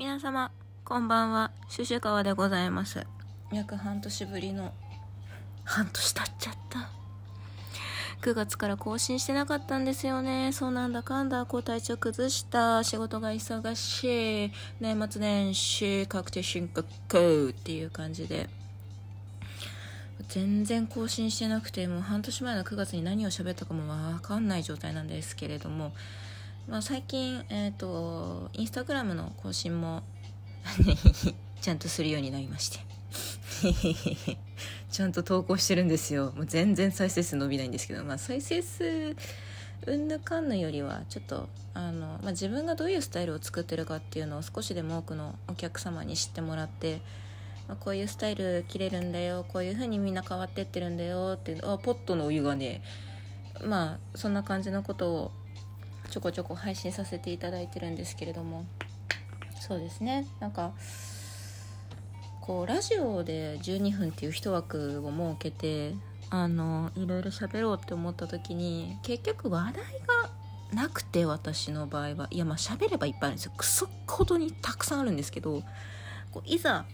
皆様こんばんは。シュシュ川でございます。約半年ぶりの。半年経っちゃった。9月から更新してなかったんですよね。そうなんだかんだ。こう体調崩した。仕事が忙しい。年末年始確定申告っていう感じで。全然更新してなくてもう半年前の9月に何を喋ったかもわかんない状態なんですけれども。まあ、最近、えっ、ー、と、インスタグラムの更新も ちゃんとするようになりまして ちゃんと投稿してるんですよ。もう全然再生数伸びないんですけど、まあ、再生数、うんぬかんぬよりは、ちょっと、あの、まあ、自分がどういうスタイルを作ってるかっていうのを少しでも多くのお客様に知ってもらって、まあ、こういうスタイル切れるんだよ、こういう風にみんな変わってってるんだよって、あ、ポットのお湯がね、まあ、そんな感じのことをちょこちょこ配信させていただいてるんですけれども。そうですね。なんかこうラジオで12分っていう一枠を設けてあのいろいろ喋ろうって思った時に結局話題がなくて私の場合は。いやまあ喋ればいっぱいあるんですよ。クソほどにたくさんあるんですけどこういざ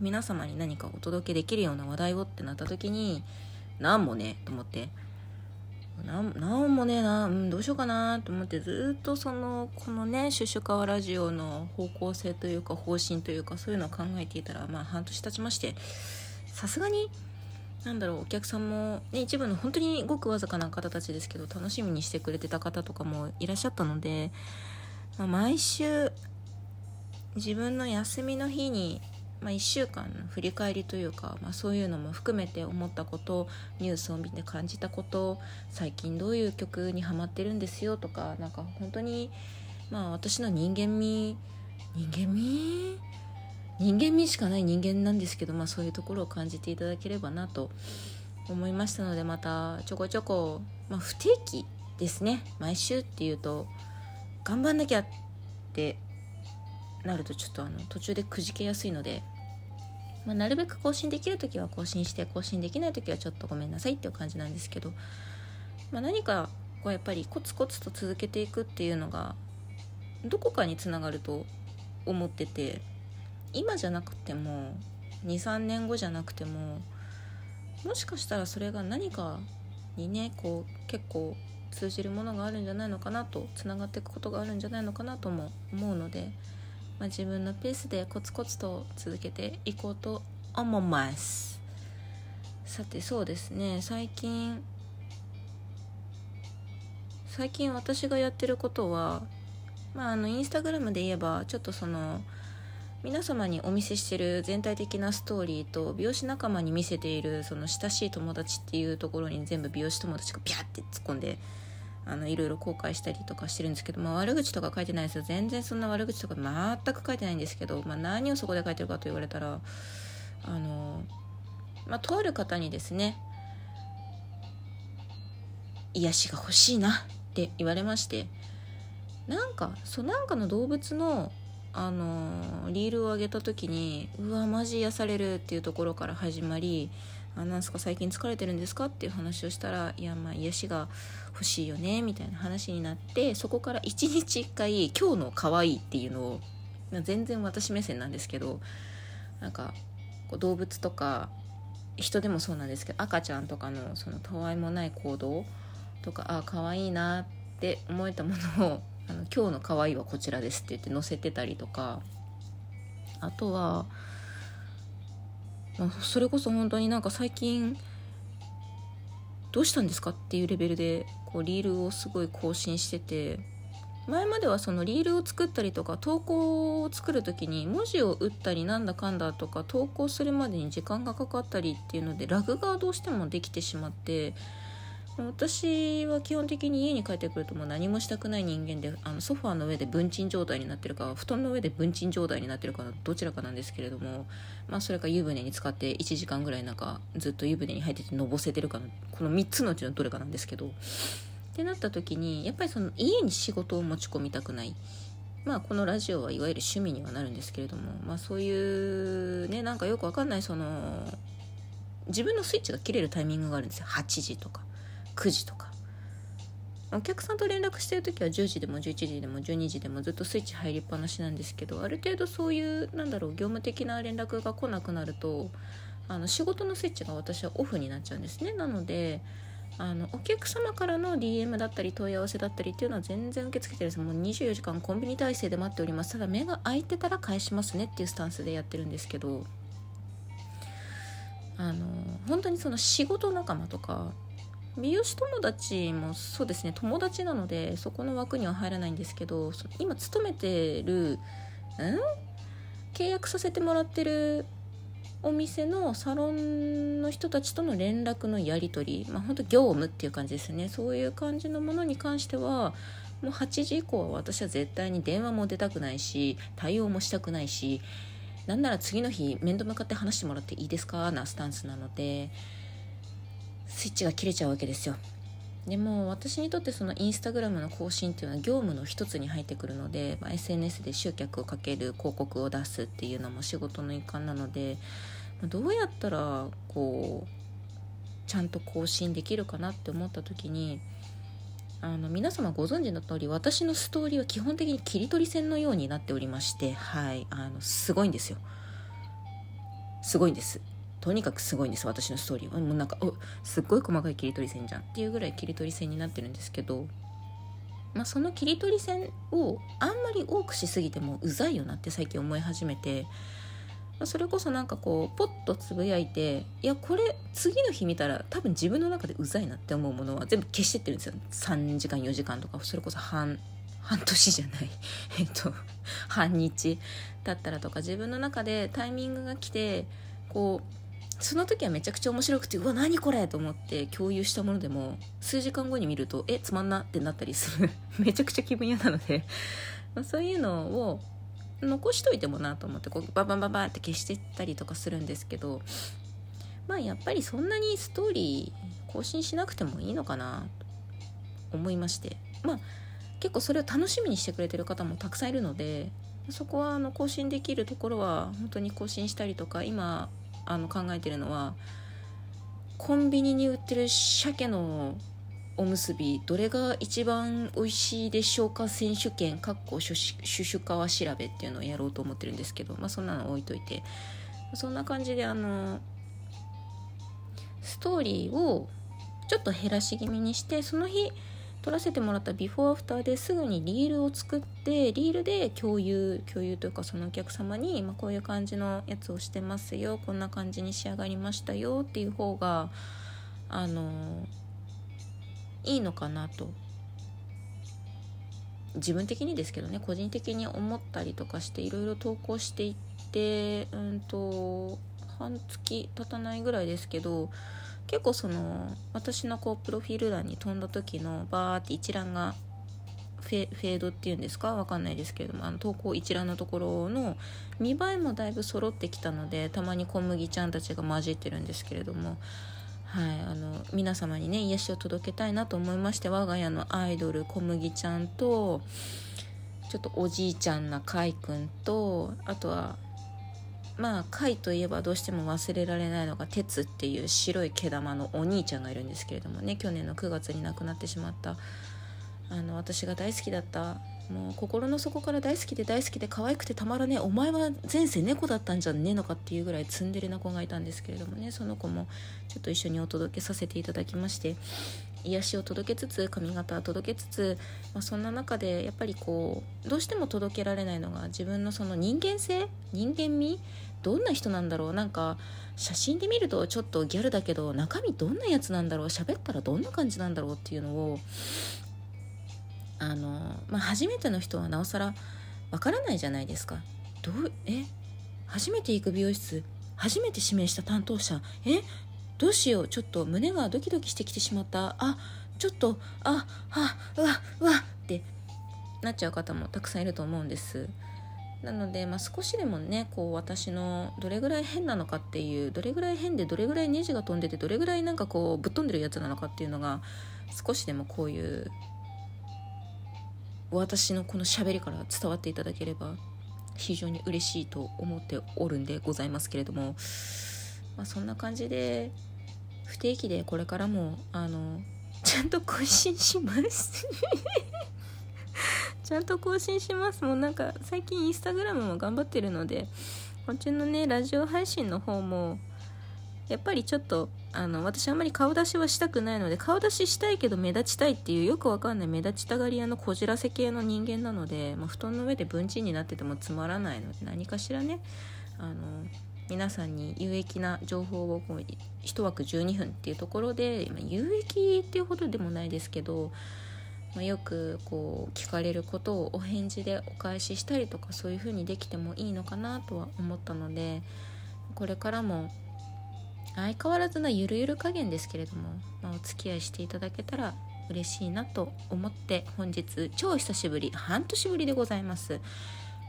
皆様に何かお届けできるような話題をってなった時に何もねと思ってなんもねえな、うん、どうしようかなと思ってずっとそのこのねシュシュカワラジオの方向性というか方針というかそういうのを考えていたらまあ半年経ちましてさすがになんだろうお客さんも、ね、一部の本当にごくわずかな方たちですけど楽しみにしてくれてた方とかもいらっしゃったので、まあ、毎週自分の休みの日にまあ、1週間の振り返りというか、まあ、そういうのも含めて思ったことニュースを見て感じたこと最近どういう曲にハマってるんですよとかなんか本当にまあ私の人間味人間味？人間味しかない人間なんですけど、まあ、そういうところを感じていただければなと思いましたのでまたちょこちょこ、まあ、不定期ですね。毎週っていうと頑張んなきゃってなるとちょっとあの途中でくじけやすいので、まあ、なるべく更新できる時は更新して更新できない時はちょっとごめんなさいっていう感じなんですけど、まあ、何かこうやっぱりコツコツと続けていくっていうのがどこかにつながると思ってて今じゃなくても23年後じゃなくてももしかしたらそれが何かにねこう結構通じるものがあるんじゃないのかなとつながっていくことがあるんじゃないのかなとも思うので。まあ、自分のペースでコツコツと続けていこうと思います。さてそうですね。最近最近私がやってることはまああのインスタグラムで言えばちょっとその皆様にお見せしてる全体的なストーリーと美容師仲間に見せているその親しい友達っていうところに全部美容師友達がビャって突っ込んであのいろいろ後悔したりとかしてるんですけど、まあ、悪口とか書いてないです。よ全然そんな悪口とか全く書いてないんですけど、まあ、何をそこで書いてるかと言われたらあの、まあ、とある方にですね癒しが欲しいなって言われましてなんかそうなんかの動物のあのリールを上げた時にうわマジ癒されるっていうところから始まりあなんすか最近疲れてるんですかっていう話をしたらいやまあ癒しが欲しいよねみたいな話になってそこから1日1回今日の可愛いっていうのを全然私目線なんですけどなんかこう動物とか人でもそうなんですけど赤ちゃんとかのそのたわいもない行動とかああ可愛いなって思えたものをあの今日の可愛いはこちらですって言って載せてたりとかあとは、それこそ本当になんか最近どうしたんですかっていうレベルでこうリールをすごい更新してて前まではそのリールを作ったりとか投稿を作る時に文字を打ったりなんだかんだとか投稿するまでに時間がかかったりっていうのでラグがどうしてもできてしまって私は基本的に家に帰ってくるともう何もしたくない人間であのソファーの上で文鎮状態になってるか布団の上で文鎮状態になってるかどちらかなんですけれども、まあ、それか湯船に使って1時間ぐらいなんかずっと湯船に入っててのぼせてるかのこの3つのうちのどれかなんですけどってなった時にやっぱりその家に仕事を持ち込みたくない。まあこのラジオはいわゆる趣味にはなるんですけれども、まあそういうね、なんかよくわかんないその、自分のスイッチが切れるタイミングがあるんですよ。8時とか。9時とか。お客さんと連絡してる時は10時でも11時でも12時でもずっとスイッチ入りっぱなしなんですけどある程度そういうなんだろう業務的な連絡が来なくなるとあの仕事のスイッチが私はオフになっちゃうんですね。なのであのお客様からの DM だったり問い合わせだったりっていうのは全然受け付けてるんです。もう24時間コンビニ体制で待っております。ただ目が開いてたら返しますねっていうスタンスでやってるんですけどあの本当にその仕事仲間とか美容師友達もそうですね友達なのでそこの枠には入らないんですけど今勤めてるん？契約させてもらってるお店のサロンの人たちとの連絡のやり取りまあ本当業務っていう感じですね。そういう感じのものに関してはもう8時以降は私は絶対に電話も出たくないし対応もしたくないしなんなら次の日面倒向かって話してもらっていいですか？なスタンスなので。スイッチが切れちゃうわけですよ。でも私にとってそのインスタグラムの更新っていうのは業務の一つに入ってくるので、まあ、SNS で集客をかける広告を出すっていうのも仕事の一環なので、ま、どうやったらこうちゃんと更新できるかなって思った時にあの皆様ご存知の通り私のストーリーは基本的に切り取り線のようになっておりましてはいあのすごいんですよ。すごいんです。とにかくすごいんです私のストーリーは。もうなんかすっごい細かい切り取り線じゃんっていうぐらい切り取り線になってるんですけど、まあ、その切り取り線をあんまり多くしすぎてもうざいよなって最近思い始めて、ま、それこそなんかこうポッとつぶやいていやこれ次の日見たら多分自分の中でうざいなって思うものは全部消してってるんですよ。3時間4時間とかそれこそ半半年じゃない。えっと半日だったらとか自分の中でタイミングが来てこうその時はめちゃくちゃ面白くてうわ何これと思って共有したものでも数時間後に見るとえつまんなってなったりする。めちゃくちゃ気分嫌なので。そういうのを残しといてもなと思ってこうババババって消してったりとかするんですけどまあやっぱりそんなにストーリー更新しなくてもいいのかなと思いまして。まあ結構それを楽しみにしてくれてる方もたくさんいるのでそこはあの更新できるところは本当に更新したりとか今あの考えてるのはコンビニに売ってる鮭のおむすびどれが一番美味しいでしょうか選手権かっこシュシュカワ調べっていうのをやろうと思ってるんですけど、まあ、そんなの置いといて。そんな感じであのストーリーをちょっと減らし気味にしてその日撮らせてもらったビフォーアフターですぐにリールを作ってリールで共有共有というかそのお客様に、まあ、こういう感じのやつをしてますよこんな感じに仕上がりましたよっていう方があのいいのかなと。自分的にですけどね個人的に思ったりとかしていろいろ投稿していってうんと半月経たないぐらいですけど結構その私のこうプロフィール欄に飛んだ時のバーって一覧がフェードっていうんですか？わかんないですけれどもあの投稿一覧のところの見栄えもだいぶ揃ってきたのでたまに小麦ちゃんたちが混じってるんですけれどもはい、あの皆様にね癒しを届けたいなと思いまして我が家のアイドル小麦ちゃんとちょっとおじいちゃんなかいくんとあとはまあ貝といえばどうしても忘れられないのが鉄っていう白い毛玉のお兄ちゃんがいるんですけれどもね去年の9月に亡くなってしまった。あの私が大好きだったもう心の底から大好きで大好きで可愛くてたまらねえお前は前世猫だったんじゃねえのかっていうぐらいツンデレな子がいたんですけれどもねその子もちょっと一緒にお届けさせていただきまして癒しを届けつつ髪型を届けつつ、まあ、そんな中でやっぱりこうどうしても届けられないのが自分のその人間性人間味どんな人なんだろう。なんか写真で見るとちょっとギャルだけど中身どんなやつなんだろう。喋ったらどんな感じなんだろうっていうのをあの、まあ、初めての人はなおさらわからないじゃないですか。どうえ？初めて行く美容室初めて指名した担当者え？どうしよう。ちょっと胸がドキドキしてきてしまった。あちょっとあはうわうわってなっちゃう方もたくさんいると思うんです。なので、まあ、少しでもねこう私のどれぐらい変なのかっていうどれぐらい変でどれぐらいネジが飛んでてどれぐらいなんかこうぶっ飛んでるやつなのかっていうのが少しでもこういう私のこの喋りから伝わっていただければ非常に嬉しいと思っておるんでございますけれども、まあ、そんな感じで不定期でこれからもあのちゃんと更新します ちゃんと更新します。もうなんか最近インスタグラムも頑張ってるのでこっちのねラジオ配信の方もやっぱりちょっとあの私あんまり顔出しはしたくないので顔出ししたいけど目立ちたいっていうよくわかんない目立ちたがり屋のこじらせ系の人間なので、まあ、布団の上で文鎮になっててもつまらないので何かしらねあの皆さんに有益な情報をこう1枠12分っていうところで、まあ、有益っていうほどでもないですけど、まあ、よくこう聞かれることをお返事でお返ししたりとかそういう風にできてもいいのかなとは思ったのでこれからも相変わらずなゆるゆる加減ですけれども、まあ、お付き合いしていただけたら嬉しいなと思って本日超久しぶり半年ぶりでございます。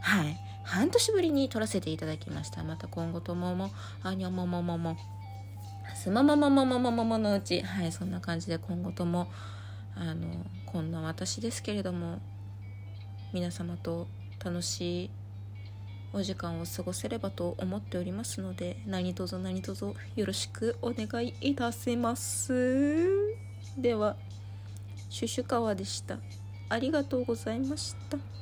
はい。半年ぶりに撮らせていただきました。また今後ともも。あにょもももも。すまももももももものうち。はいそんな感じで今後ともあのこんな私ですけれども皆様と楽しいお時間を過ごせればと思っておりますので何卒何卒よろしくお願いいたします。ではシュシュ川でした。ありがとうございました。